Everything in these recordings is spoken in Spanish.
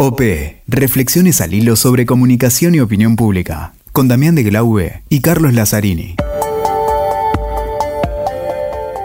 OP, Reflexiones al hilo sobre comunicación y opinión pública, con Damián de Glaube y Carlos Lazzarini.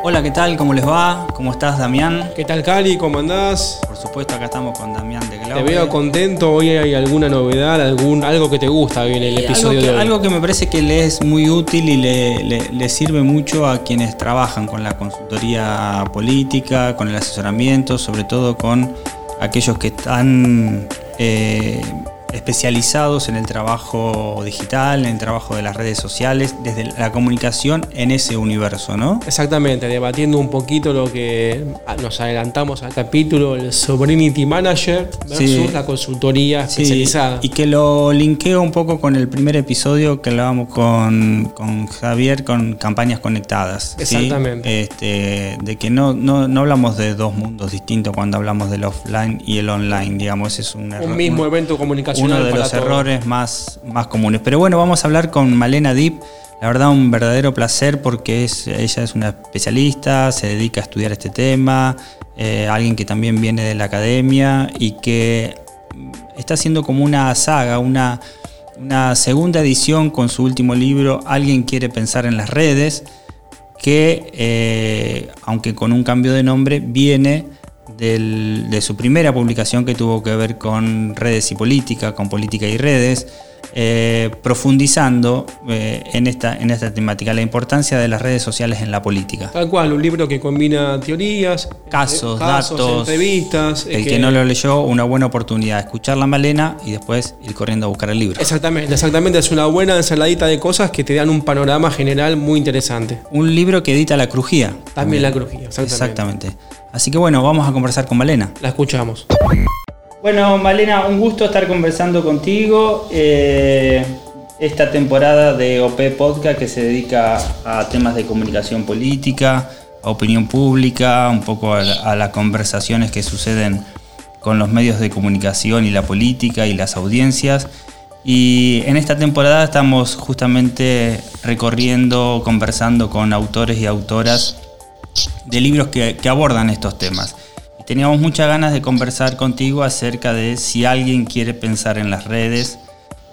Hola, ¿qué tal? ¿Cómo les va? ¿Cómo estás, Damián? ¿Qué tal, Cali? ¿Cómo andás? Por supuesto, acá estamos con Damián de Glaube. Te veo contento. ¿Hoy hay alguna novedad? algún Algo que te gusta en el episodio algo que, de hoy? Algo que me parece que le es muy útil y le, sirve mucho a quienes trabajan con la consultoría política, con el asesoramiento, sobre todo con aquellos que están eh, especializados en el trabajo digital, en el trabajo de las redes sociales, desde la comunicación en ese universo, ¿no? Exactamente, debatiendo un poquito lo que nos adelantamos al capítulo, el Sovereignty Manager versus la consultoría especializada. y que lo linkeo un poco con el primer episodio que hablábamos con, con Javier con campañas conectadas. Exactamente. Este, de que no, no, no, hablamos de dos mundos distintos cuando hablamos del offline y el online, digamos, es un, un mismo evento de comunicación uno de los errores más, más comunes. Pero bueno, vamos a hablar con Malena Deep. La verdad, un verdadero placer porque es, ella es una especialista, se dedica a estudiar este tema, eh, alguien que también viene de la academia y que está haciendo como una saga, una, una segunda edición con su último libro, Alguien quiere pensar en las redes, que, eh, aunque con un cambio de nombre, viene de su primera publicación que tuvo que ver con redes y política, con política y redes, eh, profundizando eh, en, esta, en esta temática, la importancia de las redes sociales en la política. Tal cual, un libro que combina teorías, casos, eh, datos, entrevistas. El que... no lo leyó, una buena oportunidad, escuchar la malena y después ir corriendo a buscar el libro. Exactamente, exactamente, es una buena ensaladita de cosas que te dan un panorama general muy interesante. Un libro que edita La Crujía. También, La Crujía, exactamente. exactamente. Así que bueno, vamos a conversar con Malena. La escuchamos. Bueno, Malena, un gusto estar conversando contigo. Eh, esta temporada de OP Podcast que se dedica a temas de comunicación política, a opinión pública, un poco a, las conversaciones que suceden con los medios de comunicación y la política y las audiencias. Y en esta temporada estamos justamente recorriendo, conversando con autores y autoras de libros que abordan estos temas teníamos muchas ganas de conversar contigo acerca de si alguien quiere pensar en las redes,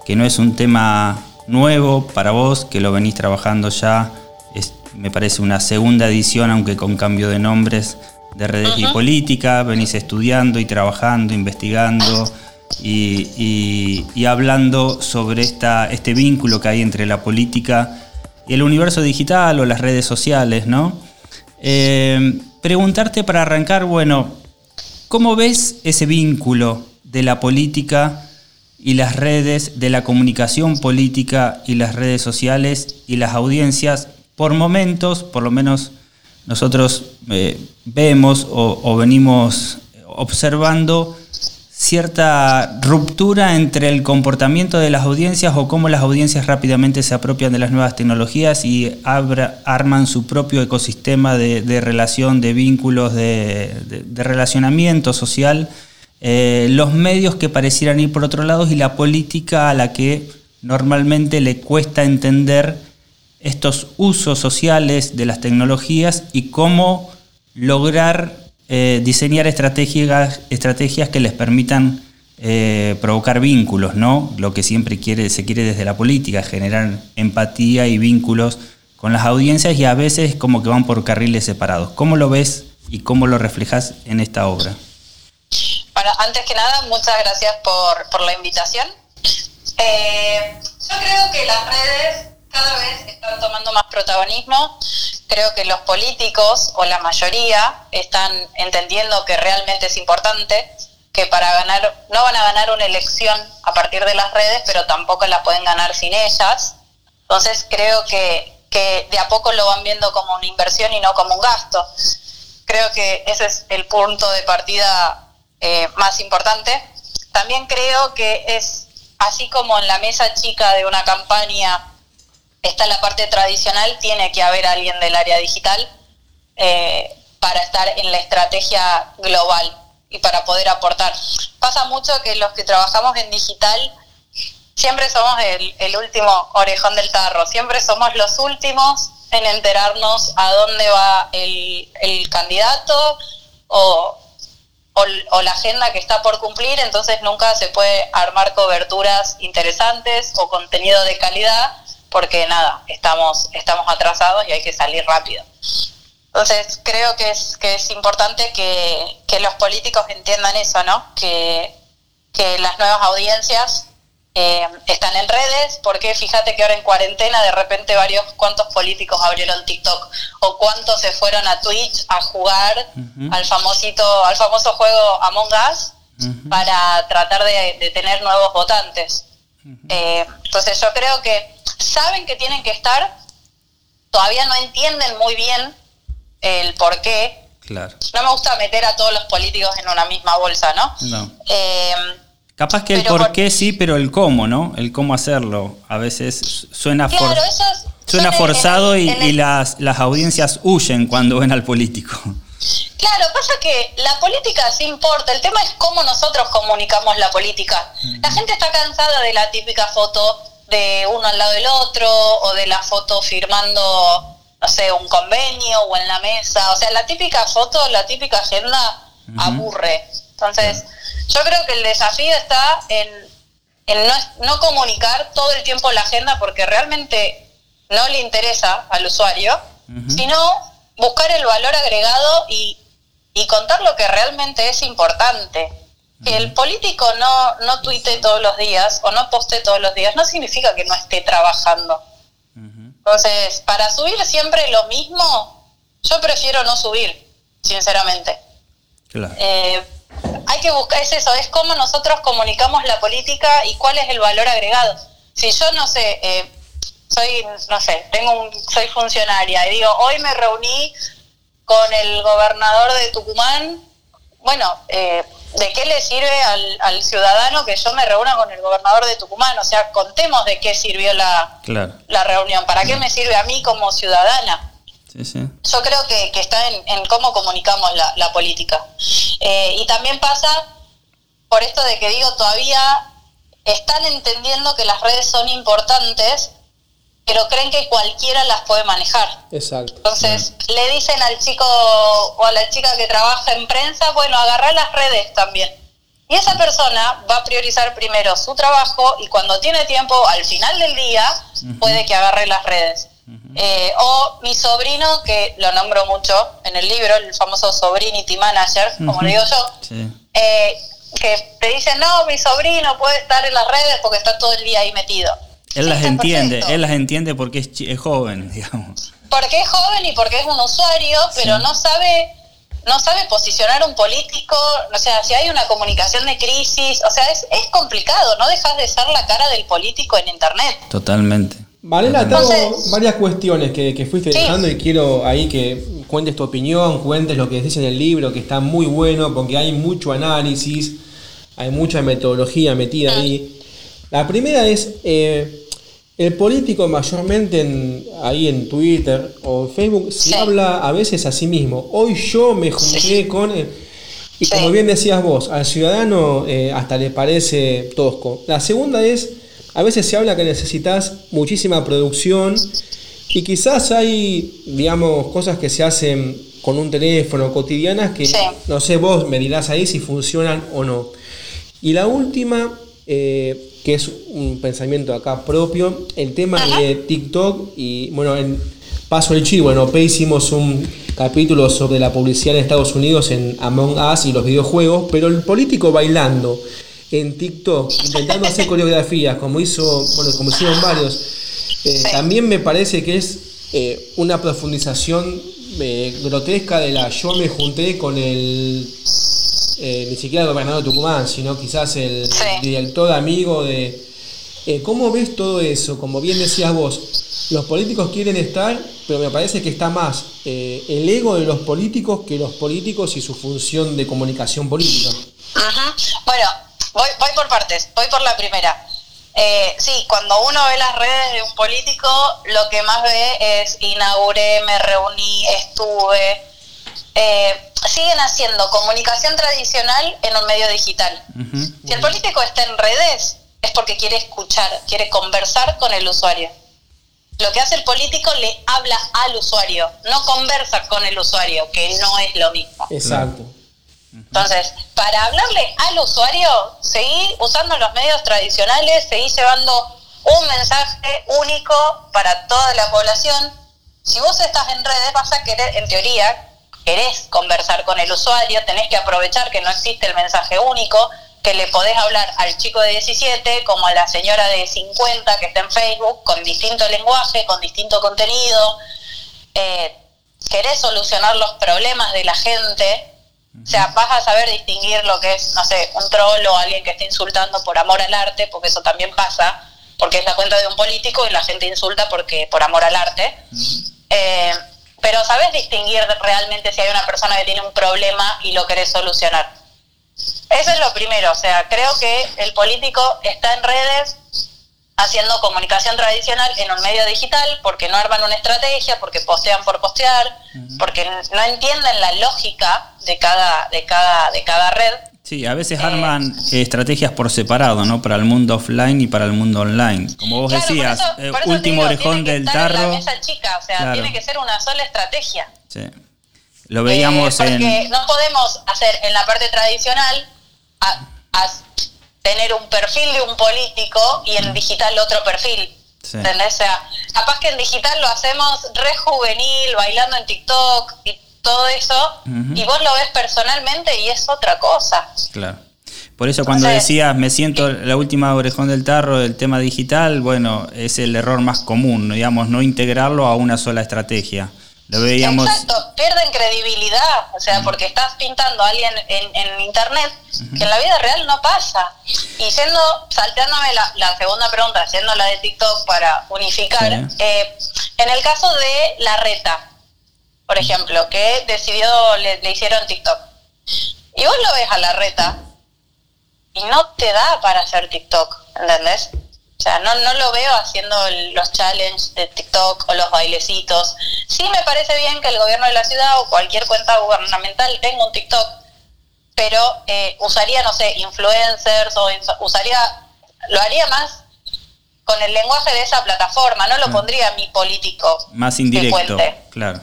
que no es un tema nuevo para vos, que lo venís trabajando ya, es, me parece una segunda edición, aunque con cambio de nombres, de redes y política, venís estudiando y trabajando, investigando y, hablando sobre esta, este vínculo que hay entre la política y el universo digital o las redes sociales, ¿no? Eh, preguntarte para arrancar, bueno, ¿Cómo ves ese vínculo de la política y las redes, de la comunicación política y las redes sociales y las audiencias? Por momentos, por lo menos nosotros eh, vemos o venimos observando cierta ruptura entre el comportamiento de las audiencias o cómo las audiencias rápidamente se apropian de las nuevas tecnologías y arman su propio ecosistema de, relación, de vínculos, de, relacionamiento social. Eh, los medios que parecieran ir por otro lado y la política a la que normalmente le cuesta entender estos usos sociales de las tecnologías y cómo lograr eh, diseñar estrategias, estrategias que les permitan eh, provocar vínculos, ¿no? Lo que siempre quiere, se quiere desde la política, generar empatía y vínculos con las audiencias y a veces como que van por carriles separados. ¿Cómo lo ves y cómo lo reflejas en esta obra? Bueno, antes que nada, muchas gracias por, la invitación. Eh, yo creo que las redes cada vez están tomando más protagonismo. Creo que los políticos, o la mayoría, están entendiendo que realmente es importante, que para ganar, no van a ganar una elección a partir de las redes, pero tampoco la pueden ganar sin ellas. Entonces creo que, de a poco lo van viendo como una inversión y no como un gasto. Creo que ese es el punto de partida eh, más importante. También creo que es así como en la mesa chica de una campaña está la parte tradicional, tiene que haber alguien del área digital eh, para estar en la estrategia global y para poder aportar. Pasa mucho que los que trabajamos en digital siempre somos el, último orejón del tarro, siempre somos los últimos en enterarnos a dónde va el, el candidato o o, la agenda que está por cumplir, entonces nunca se puede armar coberturas interesantes o contenido de calidad, porque nada, estamos, estamos atrasados y hay que salir rápido. Entonces creo que es, que es importante que, que los políticos entiendan eso, ¿no? Que, que las nuevas audiencias eh, están en redes, porque fíjate que ahora en cuarentena de repente varios cuantos políticos abrieron TikTok o cuántos se fueron a Twitch a jugar al famosito, al famoso juego Among Us para tratar de, tener nuevos votantes. Eh, entonces yo creo que saben que tienen que estar, todavía no entienden muy bien el por qué. Claro. No me gusta meter a todos los políticos en una misma bolsa, ¿no? No. Eh, Capaz que el por qué sí, pero el cómo, ¿no? El cómo hacerlo. A veces suena, suena forzado y, las, las audiencias huyen cuando ven al político. Claro, pasa que la política sí importa, el tema es cómo nosotros comunicamos la política. La gente está cansada de la típica foto de uno al lado del otro o de la foto firmando, no sé, un convenio o en la mesa. O sea, la típica foto, la típica agenda aburre. Entonces, yo creo que el desafío está en, no, comunicar todo el tiempo la agenda porque realmente no le interesa al usuario, sino buscar el valor agregado y, contar lo que realmente es importante. Que el político no, no tuite todos los días o no poste todos los días no significa que no esté trabajando. Entonces, para subir siempre lo mismo, yo prefiero no subir, sinceramente. Claro. Eh, hay que buscar, es eso, es cómo nosotros comunicamos la política y cuál es el valor agregado. Si yo no sé, eh, soy, no sé, tengo un, soy funcionaria y digo, hoy me reuní con el gobernador de Tucumán, bueno, eh, ¿de qué le sirve al, al, ciudadano que yo me reúna con el gobernador de Tucumán? O sea, contemos de qué sirvió la, la reunión, ¿para qué me sirve a mí como ciudadana? Yo creo que, está en, cómo comunicamos la, política. Eh, y también pasa por esto de que digo, todavía están entendiendo que las redes son importantes, pero creen que cualquiera las puede manejar. Exacto. Entonces, le dicen al chico o a la chica que trabaja en prensa, bueno, agarra las redes también. Y esa persona va a priorizar primero su trabajo y cuando tiene tiempo, al final del día, puede que agarre las redes. Eh, o mi sobrino, que lo nombro mucho en el libro, el famoso Sobrinity Manager, como le digo yo, eh, que te dice, no, mi sobrino puede estar en las redes porque está todo el día ahí metido. Él las entiende, él las entiende porque es, joven, digamos. Porque es joven y porque es un usuario, pero no sabe no sabe posicionar un político, o sea, si hay una comunicación de crisis, o sea, es, es complicado, no dejas de ser la cara del político en Internet. Totalmente. Valera, tengo varias cuestiones que, fuiste dejando y quiero ahí que cuentes tu opinión, cuentes lo que dice en el libro, que está muy bueno porque hay mucho análisis, hay mucha metodología metida ahí. La primera es, eh, el político mayormente ahí en Twitter o en Facebook se habla a veces a sí mismo. Hoy yo me junté con... y como bien decías vos, al ciudadano eh, hasta le parece tosco. La segunda es a veces se habla que necesitas muchísima producción y quizás hay, digamos, cosas que se hacen con un teléfono cotidianas que no sé, vos me dirás ahí si funcionan o no. Y la última, eh, que es un pensamiento acá propio, el tema de TikTok y bueno, en paso el chivo, bueno, hicimos un capítulo sobre la publicidad en Estados Unidos en Among Us y los videojuegos, pero el político bailando en TikTok intentando hacer coreografías, como hizo, bueno, como hicieron varios, eh, también me parece que es eh, una profundización grotesca de la yo me junté con el ni siquiera el gobernador de Tucumán, sino quizás el director amigo de ¿cómo ves todo eso? Como bien decías vos, los políticos quieren estar, pero me parece que está más el ego de los políticos que los políticos y su función de comunicación política. Bueno, Voy, voy por partes, voy por la primera. Eh, sí, cuando uno ve las redes de un político, lo que más ve es inauguré, me reuní, estuve. Eh, siguen haciendo comunicación tradicional en un medio digital. Si el político está en redes, es porque quiere escuchar, quiere conversar con el usuario. Lo que hace el político le habla al usuario, no conversa con el usuario, que no es lo mismo. Exacto. Entonces, para hablarle al usuario, seguí usando los medios tradicionales, seguí llevando un mensaje único para toda la población. Si vos estás en redes, vas a querer, en teoría, querés conversar con el usuario, tenés que aprovechar que no existe el mensaje único, que le podés hablar al chico de 17 como a la señora de 50 que está en Facebook, con distinto lenguaje, con distinto contenido. Eh, querés solucionar los problemas de la gente, o sea, vas a saber distinguir lo que es, no sé, un troll o alguien que esté insultando por amor al arte, porque eso también pasa, porque es la cuenta de un político y la gente insulta porque por amor al arte. Eh, pero sabes distinguir realmente si hay una persona que tiene un problema y lo querés solucionar. Eso es lo primero, o sea, creo que el político está en redes haciendo comunicación tradicional en un medio digital porque no arman una estrategia, porque postean por postear, porque no entienden la lógica de cada, de cada, de cada red. Sí, a veces arman eh, estrategias por separado, ¿no? Para el mundo offline y para el mundo online. Como vos decías, eh, último orejón del tarro. chica, o sea, tiene que ser una sola estrategia. Sí. Lo veíamos eh, porque no podemos hacer en la parte tradicional a, tener un perfil de un político y en digital otro perfil. ¿Entendés? O sea, capaz que en digital lo hacemos re juvenil, bailando en TikTok y todo eso, y vos lo ves personalmente y es otra cosa. Claro. Por eso cuando decías, me siento la última orejón del tarro del tema digital, bueno, es el error más común, digamos, no integrarlo a una sola estrategia. Lo veíamos... Exacto, pierden credibilidad, o sea, porque estás pintando a alguien en, internet que en la vida real no pasa. Y siendo, salteándome la, segunda pregunta, haciendo la de TikTok para unificar, eh, en el caso de la reta, por ejemplo, que decidió, le, hicieron TikTok. Y vos lo ves a la reta y no te da para hacer TikTok, ¿entendés? O sea, no, no lo veo haciendo los challenges de TikTok o los bailecitos. Sí me parece bien que el gobierno de la ciudad o cualquier cuenta gubernamental tenga un TikTok, pero eh, usaría, no sé, influencers o usaría, lo haría más con el lenguaje de esa plataforma, no lo ah. pondría mi político. Más indirecto, claro.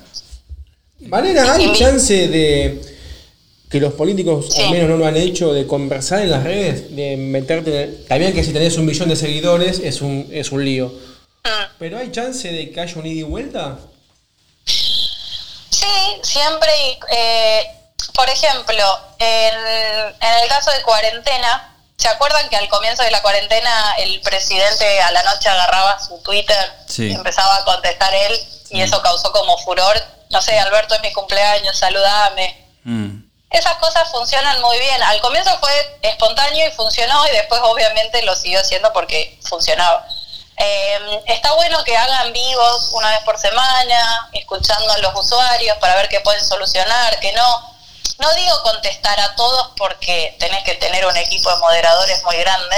Valera, ¿hay chance de que los políticos al menos no lo han hecho de conversar en las redes, de meterte... También que si tenés un millón de seguidores es un, es un lío. Mm. Pero ¿hay chance de que haya un ida y vuelta? Sí, siempre. Eh, por ejemplo, en, en el caso de cuarentena, ¿Se acuerdan que al comienzo de la cuarentena el presidente a la noche agarraba su Twitter y empezaba a contestar él y eso causó como furor? No sé, Alberto es mi cumpleaños, saludame. Mm. Esas cosas funcionan muy bien. Al comienzo fue espontáneo y funcionó y después obviamente lo siguió haciendo porque funcionaba. Eh, está bueno que hagan vivos una vez por semana, escuchando a los usuarios para ver qué pueden solucionar, qué no no digo contestar a todos porque tenés que tener un equipo de moderadores muy grande,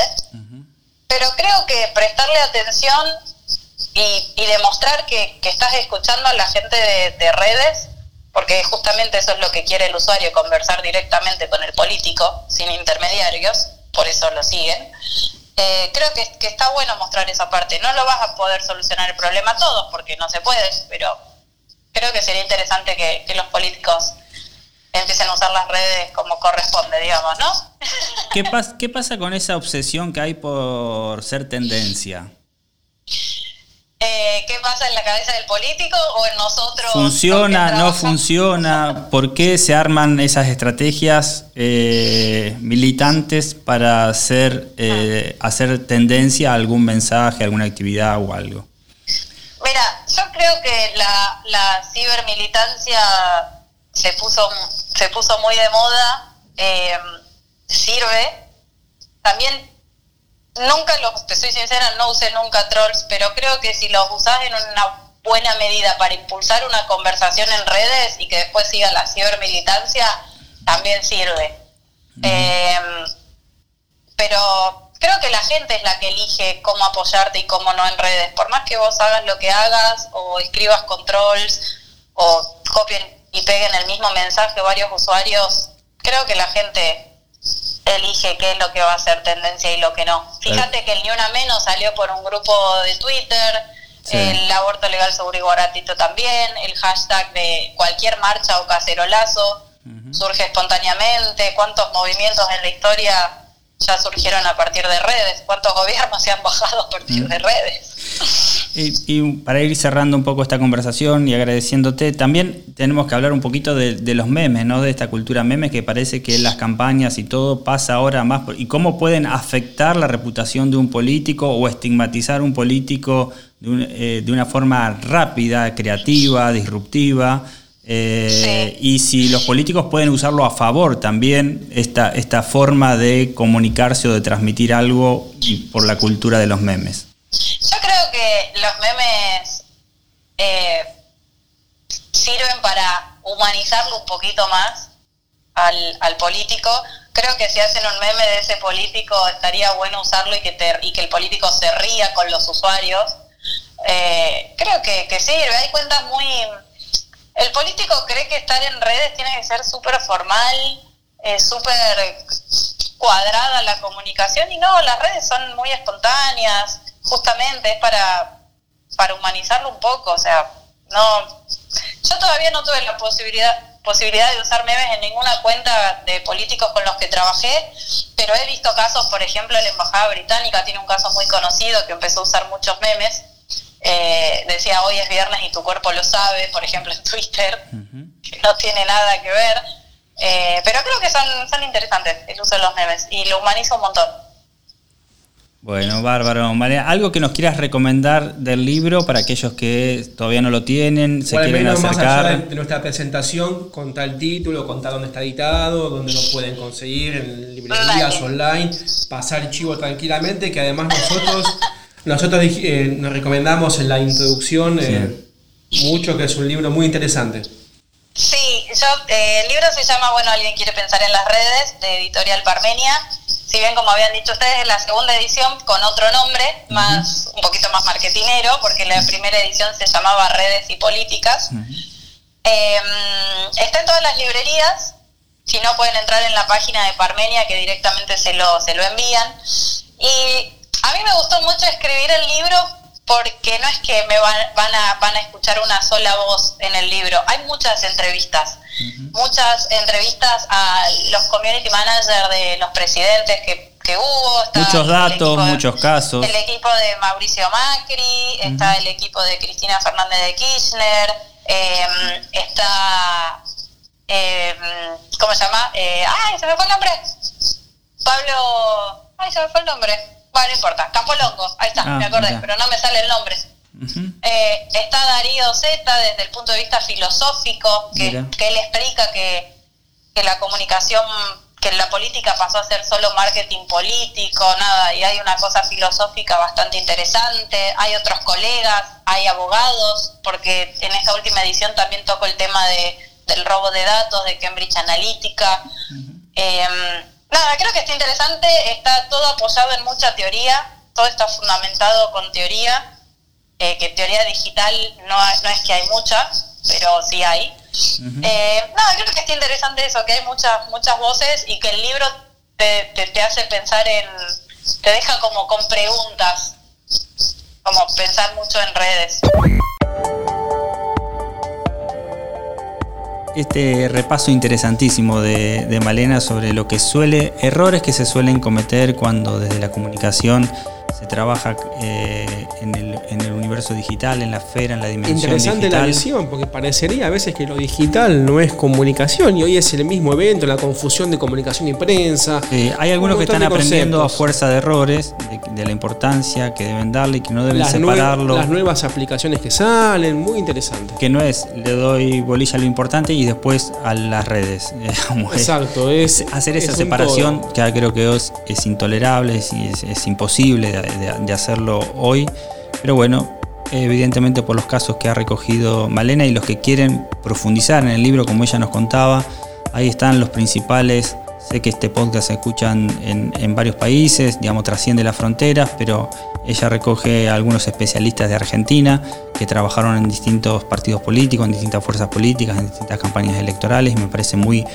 pero creo que prestarle atención y, demostrar que, estás escuchando a la gente de, redes, porque justamente eso es lo que quiere el usuario, conversar directamente con el político, sin intermediarios, por eso lo siguen. Eh, creo que, está bueno mostrar esa parte. No lo vas a poder solucionar el problema todos, porque no se puede, pero creo que sería interesante que los políticos empiecen a usar las redes como corresponde, digamos, ¿no? ¿Qué, ¿Qué pasa con esa obsesión que hay por ser tendencia? Eh, ¿Qué pasa en la cabeza del político o en nosotros? ¿Funciona, no funciona? ¿Por qué se arman esas estrategias eh, militantes para hacer, eh, hacer tendencia a algún mensaje, alguna actividad o algo? Mira, yo creo que la, la cibermilitancia se puso, se puso muy de moda, eh, sirve. También, nunca los, te soy sincera, no usé nunca trolls, pero creo que si los usás en una buena medida para impulsar una conversación en redes y que después siga la cibermilitancia, también sirve. Eh, pero creo que la gente es la que elige cómo apoyarte y cómo no en redes. Por más que vos hagas lo que hagas o escribas controls o copien y peguen el mismo mensaje varios usuarios, creo que la gente elige qué es lo que va a ser tendencia y lo que no. Fíjate que el Ni Una Menos salió por un grupo de Twitter, el aborto legal seguro y baratito también, el hashtag de cualquier marcha o cacerolazo surge espontáneamente, cuántos movimientos en la historia ya surgieron a partir de redes, cuántos gobiernos se han bajado a partir de redes. Y, para ir cerrando un poco esta conversación y agradeciéndote, también tenemos que hablar un poquito de, los memes, ¿no? De esta cultura memes que parece que las campañas y todo pasa ahora más. y cómo pueden afectar la reputación de un político o estigmatizar un político de, eh, una forma rápida, creativa, disruptiva. Eh, y si los políticos pueden usarlo a favor también, esta, esta forma de comunicarse o de transmitir algo por la cultura de los memes. Yo creo que los memes eh, sirven para humanizarlo un poquito más al, político. Creo que si hacen un meme de ese político estaría bueno usarlo y que, y que el político se ría con los usuarios. Eh, creo que, que sirve. Hay cuentas muy... El político cree que estar en redes tiene que ser súper formal, eh, súper cuadrada la comunicación y no, las redes son muy espontáneas justamente es para, para humanizarlo un poco, o sea, no, yo todavía no tuve la posibilidad posibilidad de usar memes en ninguna cuenta de políticos con los que trabajé, pero he visto casos, por ejemplo, la Embajada Británica tiene un caso muy conocido que empezó a usar muchos memes. Eh, decía hoy es viernes y tu cuerpo lo sabe, por ejemplo en Twitter, que no tiene nada que ver. Eh, pero creo que son, son interesantes el uso de los memes y lo humaniza un montón. Bueno, bárbaro. María, ¿algo que nos quieras recomendar del libro para aquellos que todavía no lo tienen, se quieren acercar? de nuestra presentación, contar el título, contar dónde está editado, dónde lo pueden conseguir, en librerías online, pasar chivo tranquilamente, que además nosotros, nosotros eh, nos recomendamos en la introducción eh, mucho, que es un libro muy interesante. Sí, yo, eh, el libro se llama, bueno, alguien quiere pensar en las redes, de Editorial Parmenia si bien como habían dicho ustedes, es la segunda edición con otro nombre, más un poquito más marketinero, porque la primera edición se llamaba Redes y Políticas. Em, está en todas las librerías, si no pueden entrar en la página de Parmenia que directamente se lo, se lo envían. Y a mí me gustó mucho escribir el libro porque no es que me van, van, a, van a escuchar una sola voz en el libro, hay muchas entrevistas muchas entrevistas a los community managers de los presidentes que, hubo. Muchos datos, muchos casos. El equipo de Mauricio Macri, está el equipo de Cristina Fernández de Kirchner, em, está... Em, ¿Cómo se llama? Eh, ¡Ay, se me fue el nombre! Pablo... ¡Ay, se me fue el nombre! Bueno, no importa. Campolongo, ahí está, ah, me acordé, pero no me sale el nombre. Eh, está Darío Z desde el punto de vista filosófico, que, él explica que, la comunicación, que la política pasó a ser solo marketing político, nada, y hay una cosa filosófica bastante interesante. Hay otros colegas, hay abogados, porque en esta última edición también toco el tema de, del robo de datos de Cambridge Analytica. Em, nada, creo que está interesante, está todo apoyado en mucha teoría, todo está fundamentado con teoría eh, que teoría digital no, no es que hay mucha, pero sí hay. eh, creo que está interesante eso, que hay muchas, muchas voces y que el libro te, te, hace pensar en, te deja como con preguntas, como pensar mucho en redes. Este repaso interesantísimo de, Malena sobre lo que suele, errores que se suelen cometer cuando desde la comunicación se trabaja eh, en, el, universo digital, en la esfera, en la dimensión Interesante la visión, porque parecería a veces que lo digital no es comunicación y hoy es el mismo evento, la confusión de comunicación y prensa. hay algunos que están aprendiendo a fuerza de errores, de, la importancia que deben darle y que no deben separarlo. las nuevas aplicaciones que salen, muy interesante. Que no es, le doy bolilla a lo importante y después a las redes. Exacto, es, hacer esa separación que creo que es, es intolerable, es, es imposible de de, hacerlo hoy. Pero bueno, evidentemente por los casos que ha recogido Malena y los que quieren profundizar en el libro, como ella nos contaba, ahí están los principales. Sé que este podcast se escuchan en, varios países, digamos, trasciende las fronteras, pero ella recoge a algunos especialistas de Argentina que trabajaron en distintos partidos políticos, en distintas fuerzas políticas, en distintas campañas electorales y me parece muy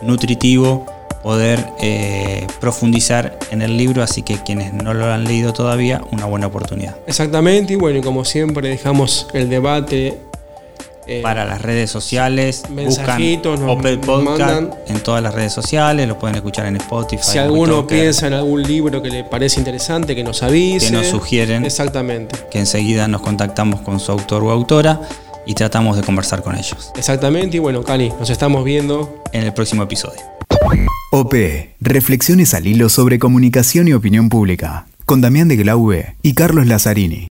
nutritivo poder eh, profundizar en el libro, así que quienes no lo han leído todavía, una buena oportunidad. Exactamente, y bueno, y como siempre dejamos el debate Eh, para las redes sociales, buscan Opel Podcast en todas las redes sociales, lo pueden escuchar en Spotify. Si alguno piensa en algún libro que le parece interesante, que nos avise. Que nos sugieren. Exactamente. Que enseguida nos contactamos con su autor o autora y tratamos de conversar con ellos. Exactamente, y bueno, Cali, nos estamos viendo en el próximo episodio. OP, reflexiones al hilo sobre comunicación y opinión pública, con Damián de Glaube y Carlos Lazzarini.